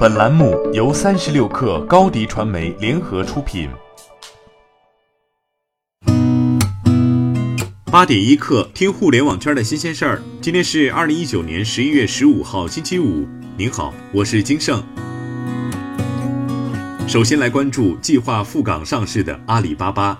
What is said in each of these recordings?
本栏目由三十六氪高低传媒联合出品。八点一刻，听互联网圈的新鲜事儿。今天是二零一九年十一月十五号，星期五。您好，我是金盛。首先来关注计划赴港上市的阿里巴巴。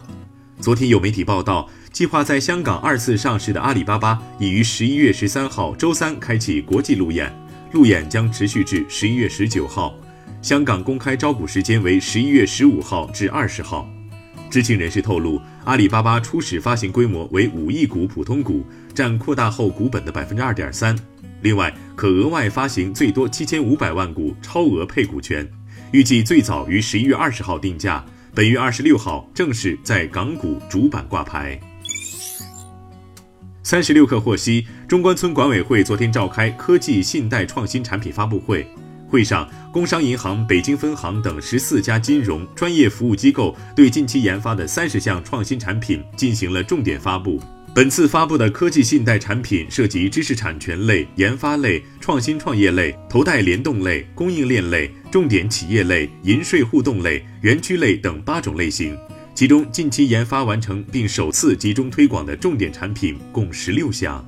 昨天有媒体报道，计划在香港二次上市的阿里巴巴已于十一月十三号周三开启国际路演。路演将持续至十一月十九号，香港公开招股时间为十一月十五号至二十号。知情人士透露，阿里巴巴初始发行规模为五亿股普通股，占扩大后股本的百分之二点三。另外，可额外发行最多七千五百万股超额配股权，预计最早于十一月二十号定价，本月二十六号正式在港股主板挂牌。三十六氪获悉，中关村管委会昨天召开科技信贷创新产品发布会，会上，工商银行北京分行等十四家金融专业服务机构对近期研发的三十项创新产品进行了重点发布。本次发布的科技信贷产品涉及知识产权类、研发类、创新创业类、头贷联动类、供应链类、重点企业类、银税互动类、园区类等八种类型。其中，近期研发完成并首次集中推广的重点产品共十六项。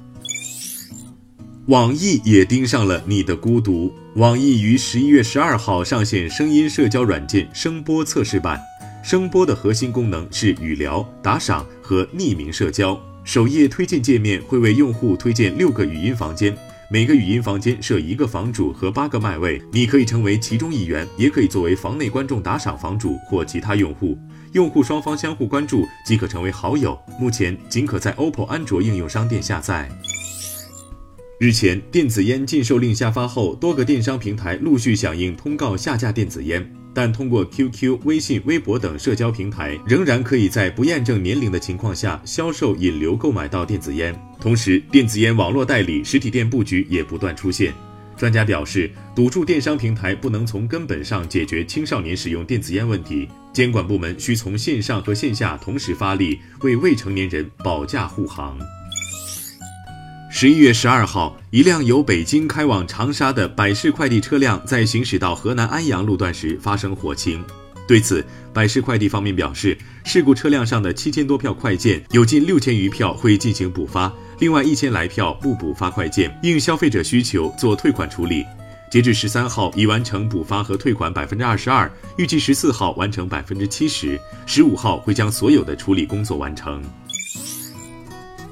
网易也盯上了你的孤独。网易于十一月十二号上线声音社交软件声波测试版。声波的核心功能是语聊、打赏和匿名社交。首页推荐界面会为用户推荐六个语音房间，每个语音房间设一个房主和八个麦位，你可以成为其中一员，也可以作为房内观众打赏房主或其他用户。用户双方相互关注即可成为好友，目前仅可在 OPPO 安卓应用商店下载。日前，电子烟禁售令下发后，多个电商平台陆续响应通告下架电子烟，但通过 QQ、微信、微博等社交平台，仍然可以在不验证年龄的情况下销售、引流、购买到电子烟。同时，电子烟网络代理、实体店布局也不断出现。专家表示，堵住电商平台不能从根本上解决青少年使用电子烟问题，监管部门需从线上和线下同时发力，为未成年人保驾护航。十一月十二号，一辆由北京开往长沙的百世快递车辆在行驶到河南安阳路段时发生火情。对此，百世快递方面表示，事故车辆上的七千多票快件，有近六千余票会进行补发，另外一千来票不补发快件，应消费者需求做退款处理。截至十三号，已完成补发和退款百分之二十二，预计十四号完成百分之七十，十五号会将所有的处理工作完成。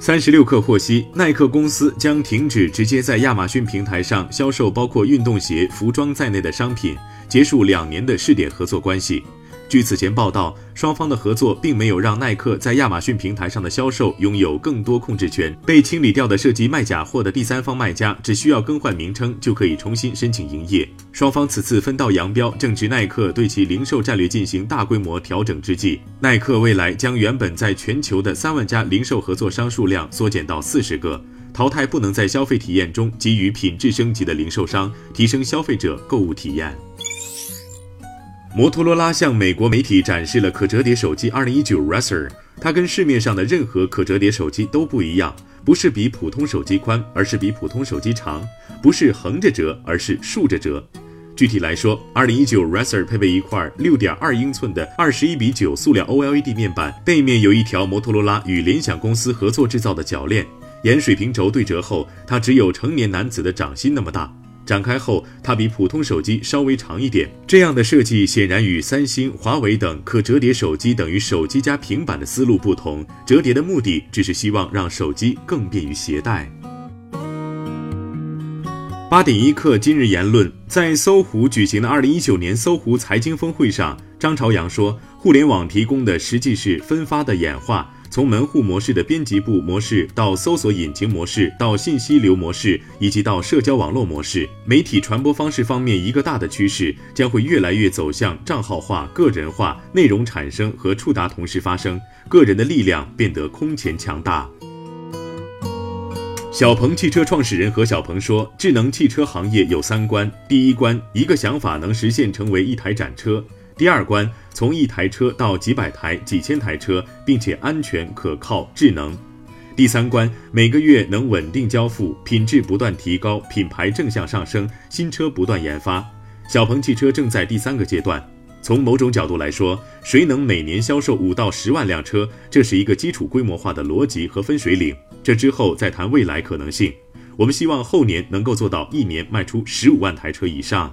三十六氪获悉，耐克公司将停止直接在亚马逊平台上销售包括运动鞋、服装在内的商品。结束两年的试点合作关系。据此前报道，双方的合作并没有让耐克在亚马逊平台上的销售拥有更多控制权。被清理掉的涉及卖假货的第三方卖家只需要更换名称就可以重新申请营业。双方此次分道扬镳，正值耐克对其零售战略进行大规模调整之际。耐克未来将原本在全球的三万家零售合作商数量缩减到四十个，淘汰不能在消费体验中给予品质升级的零售商，提升消费者购物体验。摩托罗拉向美国媒体展示了可折叠手机2019 Razr，它跟市面上的任何可折叠手机都不一样，不是比普通手机宽，而是比普通手机长；不是横着折，而是竖着折。具体来说，2019 Razr 配备一块6.2英寸的21比9塑料 OLED 面板，背面有一条摩托罗拉与联想公司合作制造的铰链，沿水平轴对折后，它只有成年男子的掌心那么大。展开后，它比普通手机稍微长一点。这样的设计显然与三星、华为等可折叠手机等于手机加平板的思路不同。折叠的目的只是希望让手机更便于携带。八点一刻，今日言论：在搜狐举行的二零一九年搜狐财经峰会上，张朝阳说，互联网提供的实际是分发的演化。从门户模式的编辑部模式到搜索引擎模式，到信息流模式，以及到社交网络模式，媒体传播方式方面，一个大的趋势将会越来越走向账号化、个人化，内容产生和触达同时发生，个人的力量变得空前强大。小鹏汽车创始人何小鹏说：“智能汽车行业有三关，第一关，一个想法能实现成为一台展车。”第二关，从一台车到几百台、几千台车，并且安全、可靠、智能。第三关，每个月能稳定交付，品质不断提高，品牌正向上升，新车不断研发。小鹏汽车正在第三个阶段。从某种角度来说，谁能每年销售五到十万辆车，这是一个基础规模化的逻辑和分水岭。这之后再谈未来可能性。我们希望后年能够做到一年卖出十五万台车以上。